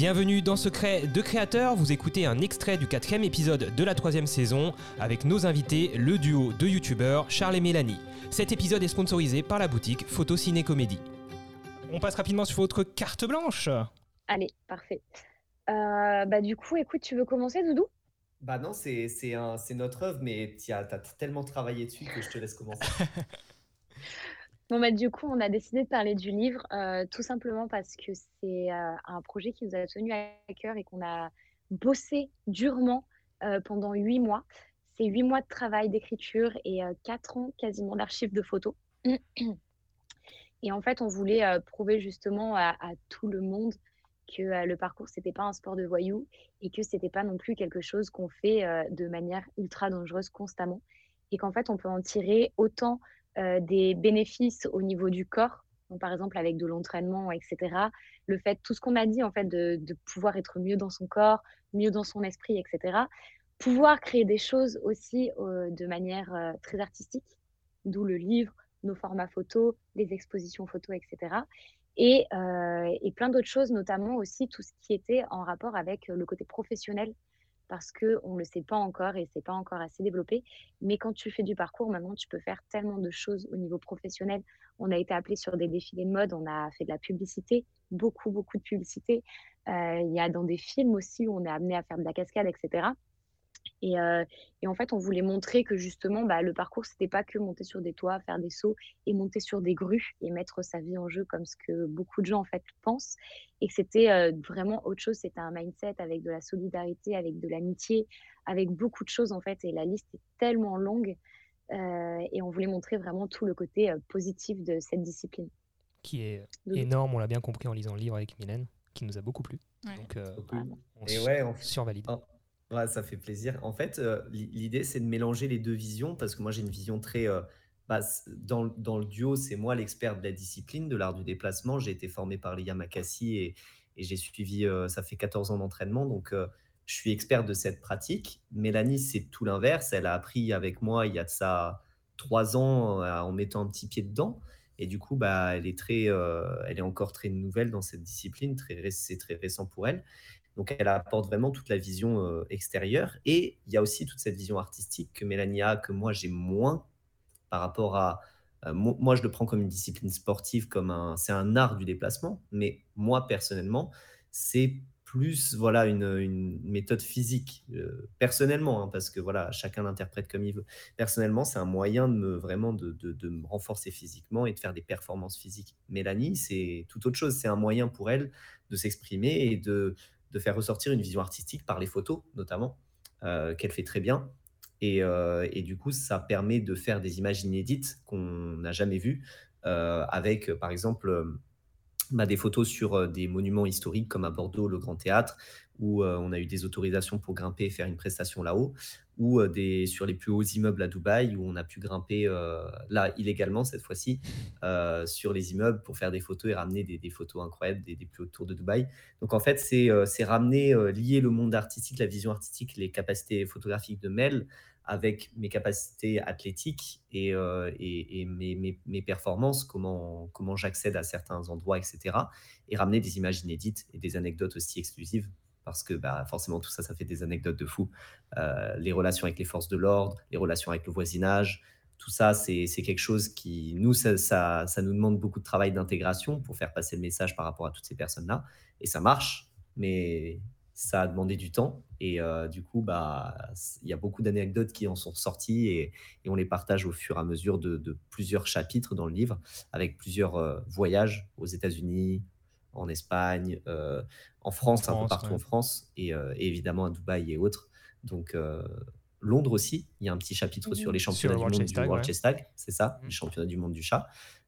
Bienvenue dans Secret de Créateur, vous écoutez un extrait du quatrième épisode de la troisième saison avec nos invités, le duo de youtubeurs Charles et Mélanie. Cet épisode est sponsorisé par la boutique Photo Ciné Comédie. On passe rapidement sur votre carte blanche. Allez, parfait. Euh, bah, du coup, écoute, tu veux commencer, Doudou? Bah non, c'est notre œuvre, mais tu as, tellement travaillé dessus que je te laisse commencer. Bon, bah, du coup, on a décidé de parler du livre, euh, tout simplement parce que c'est euh, un projet qui nous a tenu à cœur et qu'on a bossé durement euh, pendant huit mois. C'est huit mois de travail, d'écriture et quatre ans quasiment d'archives de photos. Et en fait, on voulait prouver justement à, à tout le monde que le parcours, c'était pas un sport de voyous et que c'était pas non plus quelque chose qu'on fait de manière ultra dangereuse constamment. Et qu'en fait, on peut en tirer autant des bénéfices au niveau du corps, par exemple avec de l'entraînement, etc. Le fait, tout ce qu'on a dit, en fait, de, pouvoir être mieux dans son corps, mieux dans son esprit, etc. Pouvoir créer des choses aussi euh, de manière euh, très artistique, d'où le livre, nos formats photos, les expositions photos, etc. Et, euh, et plein d'autres choses, notamment aussi tout ce qui était en rapport avec le côté professionnel, parce qu'on ne le sait pas encore et c'est pas encore assez développé. Mais quand tu fais du parcours, maintenant, tu peux faire tellement de choses au niveau professionnel. On a été appelé sur des défilés de mode, on a fait de la publicité, beaucoup, beaucoup de publicité. Euh, il y a dans des films aussi où on est amené à faire de la cascade, etc. Et, euh, et, en fait, on voulait montrer que justement, bah, le parcours, c'était pas que monter sur des toits, faire des sauts et monter sur des grues et mettre sa vie en jeu comme ce que beaucoup de gens en fait pensent. Et que c'était euh, vraiment autre chose. C'était un mindset avec de la solidarité, avec de l'amitié, avec beaucoup de choses en fait. Et la liste est tellement longue. Euh, et on voulait montrer vraiment tout le côté euh, positif de cette discipline. Qui est énorme, on l'a bien compris en lisant le livre avec Mylène, qui nous a beaucoup plu. Ouais. Donc, euh, on, et ouais, on survalide. Oh. Ouais, ça fait plaisir. En fait, euh, l'idée, c'est de mélanger les deux visions parce que moi, j'ai une vision très. Euh, bah, dans, dans, le duo, c'est moi l'expert de la discipline, de l'art du déplacement. J'ai été formé par les Yamakasi et, et j'ai suivi. Euh, ça fait 14 ans d'entraînement. Donc, je suis expert de cette pratique. Mélanie, c'est tout l'inverse. Elle a appris avec moi il y a de ça trois ans en mettant un petit pied dedans. Et du coup, bah, elle, est très, elle est encore très nouvelle dans cette discipline. Très, c'est très récent pour elle. Donc, elle apporte vraiment toute la vision euh, extérieure. Et il y a aussi toute cette vision artistique que Mélanie a, que moi, j'ai moins par rapport à. Euh, moi, je le prends comme une discipline sportive, comme un. C'est un art du déplacement. Mais moi, personnellement, c'est plus voilà une, méthode physique. Euh, personnellement, hein, parce que voilà, chacun l'interprète comme il veut. Personnellement, c'est un moyen de me, vraiment de, de, de, me renforcer physiquement et de faire des performances physiques. Mélanie, c'est tout autre chose. C'est un moyen pour elle de s'exprimer et de de faire ressortir une vision artistique par les photos, notamment, euh, qu'elle fait très bien. Et, euh, et, du coup, ça permet de faire des images inédites qu'on n'a jamais vues, euh, avec, par exemple, bah, des photos sur des monuments historiques comme à Bordeaux, le Grand Théâtre, où on a eu des autorisations pour grimper et faire une prestation là-haut, ou des, sur les plus hauts immeubles à Dubaï, où on a pu grimper, euh, là, illégalement cette fois-ci, euh, sur les immeubles pour faire des photos et ramener des, photos incroyables des, des, plus hautes tours de Dubaï. Donc, en fait, c'est euh, ramener, lier le monde artistique, la vision artistique, les capacités photographiques de Mel avec mes capacités athlétiques et, et mes, performances, comment, j'accède à certains endroits, etc. Et ramener des images inédites et des anecdotes aussi exclusives parce que bah, forcément tout ça, ça fait des anecdotes de fou. Euh, les relations avec les forces de l'ordre, les relations avec le voisinage, tout ça, c'est quelque chose qui, nous, ça, ça, nous demande beaucoup de travail d'intégration pour faire passer le message par rapport à toutes ces personnes-là. Et ça marche, mais ça a demandé du temps. Et euh, du coup, bah, il y a beaucoup d'anecdotes qui en sont sorties et, et, on les partage au fur et à mesure de, de plusieurs chapitres dans le livre, avec plusieurs euh, voyages aux États-Unis, en Espagne, euh, en France, en France, un peu partout ouais. en France, et, et, évidemment à Dubaï et autres. Donc, Londres aussi, il y a un petit chapitre mmh. sur les championnats sur du monde du World Chess Tag, c'est ça, mmh. les championnats du monde du chat,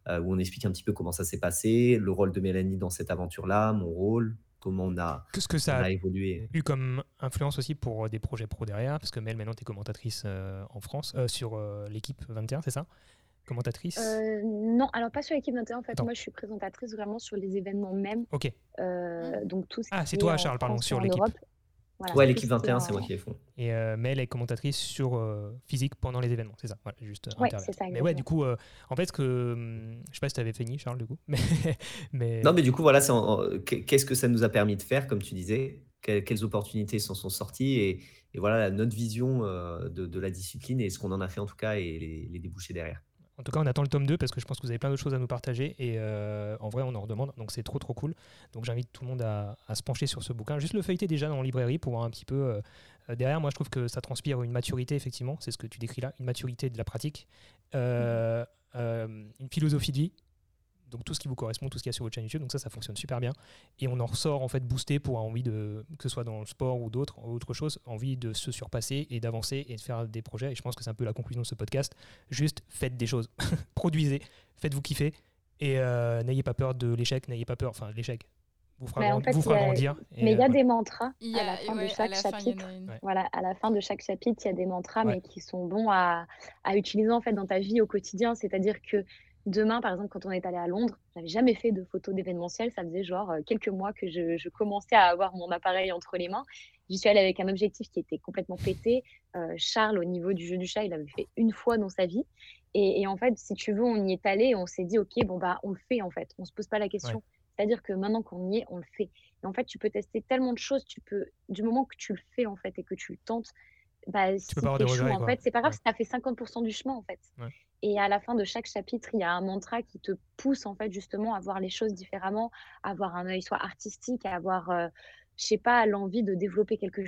où on explique un petit peu comment ça s'est passé, le rôle de Mélanie dans cette aventure-là, mon rôle, comment on a, Qu'est-ce que ça a, a, évolué. eu comme influence aussi pour des projets pro derrière, parce que Mel, maintenant, tu es commentatrice euh, en France, euh, sur l'équipe 21, c'est ça? Commentatrice? Euh, Non, alors pas sur l'équipe 21. En fait, non. moi, je suis présentatrice vraiment sur les événements même. Ok. Euh, donc tout ce ah, c'est toi, Charles, pardon, sur l'équipe. Ouais, l'équipe 21, c'est moi qui les font. Et euh, Mel est commentatrice sur euh, physique pendant les événements, c'est ça, voilà, juste ouais, c'est ça. Mais ouais, du coup, en fait, que hum, je sais pas si tu avais fini, Charles, du coup, mais, mais... non, mais du coup, voilà, qu'est-ce que ça nous a permis de faire, comme tu disais, quelles, opportunités s'en sont sorties et, et, voilà notre vision de, de, la discipline et ce qu'on en a fait en tout cas et les, les débouchés derrière. En tout cas, on attend le tome 2 parce que je pense que vous avez plein d'autres choses à nous partager et euh, en vrai, on en redemande. Donc, c'est trop, trop cool. Donc, j'invite tout le monde à, se pencher sur ce bouquin. Juste le feuilleter déjà dans la librairie pour voir un petit peu. Euh, derrière, moi, je trouve que ça transpire une maturité, effectivement. C'est ce que tu décris là, une maturité de la pratique, euh, une philosophie de vie donc tout ce qui vous correspond, tout ce qu'il y a sur votre chaîne YouTube. Donc ça, ça fonctionne super bien. Et on en ressort en fait boosté pour envie de, que ce soit dans le sport ou d'autres, autre chose, envie de se surpasser et d'avancer et de faire des projets. Et je pense que c'est un peu la conclusion de ce podcast. Juste faites des choses, produisez, faites-vous kiffer et euh, n'ayez pas peur de l'échec, n'ayez pas peur, enfin l'échec. Vous fera, vous fera grandir. mais il y a des mantras à la fin de chaque chapitre. Voilà, à la fin de chaque chapitre, il y a des mantras, mais qui sont bons à, à utiliser en fait dans ta vie au quotidien. C'est-à-dire que Demain, par exemple, quand on est allé à Londres, j'avais jamais fait de photos d'événementiel. Ça faisait genre euh, quelques mois que je, commençais à avoir mon appareil entre les mains. J'y suis allée avec un objectif qui était complètement pété. Euh, Charles, au niveau du jeu du chat, il avait fait une fois dans sa vie. Et, en fait, si tu veux, on y est allé et on s'est dit, OK, bon, bah, on le fait en fait. On se pose pas la question. C'est-à-dire que maintenant qu'on y est, on le fait. Et en fait, tu peux tester tellement de choses. Tu peux, du moment que tu le fais en fait et que tu le tentes, bah, tu peux pas avoir en fait, c'est pas grave si tu as fait 50% du chemin en fait. Et à la fin de chaque chapitre, il y a un mantra qui te pousse en fait justement à voir les choses différemment, à avoir un œil soit artistique, à avoir, euh, je sais pas, l'envie de développer quelque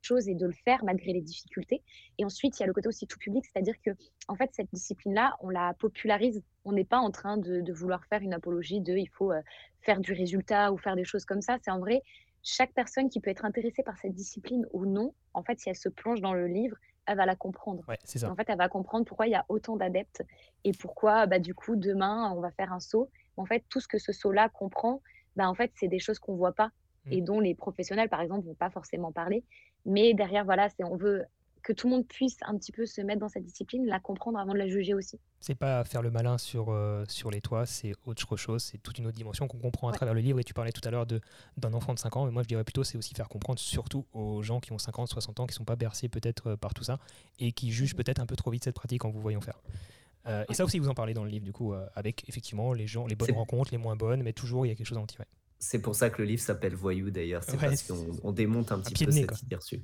chose et de le faire malgré les difficultés. Et ensuite, il y a le côté aussi tout public, c'est-à-dire que en fait cette discipline-là, on la popularise. On n'est pas en train de, vouloir faire une apologie de il faut euh, faire du résultat ou faire des choses comme ça. C'est en vrai chaque personne qui peut être intéressée par cette discipline ou non, en fait, si elle se plonge dans le livre, elle va la comprendre. En fait, elle va comprendre pourquoi il y a autant d'adeptes et pourquoi, bah, du coup, demain, on va faire un saut. En fait, tout ce que ce saut-là comprend, bah, en fait, c'est des choses qu'on voit pas mmh. et dont les professionnels, par exemple, vont pas forcément parler. Mais derrière, voilà, c'est on veut que tout le monde puisse un petit peu se mettre dans cette discipline, la comprendre avant de la juger aussi. C'est pas faire le malin sur, euh, sur les toits, c'est autre chose, c'est toute une autre dimension qu'on comprend à travers le livre. Et tu parlais tout à l'heure d'un enfant de 5 ans, mais moi je dirais plutôt c'est aussi faire comprendre surtout aux gens qui ont 50, 60 ans, qui sont pas bercés peut-être euh, par tout ça et qui jugent peut-être un peu trop vite cette pratique en vous voyant faire. Euh, et ça aussi, vous en parlez dans le livre, du coup, avec effectivement les gens, les bonnes rencontres, les moins bonnes, mais toujours il y a quelque chose à en tirer. C'est pour ça que le livre s'appelle Voyou d'ailleurs, c'est parce qu'on démonte un, petit peu cette idée reçue.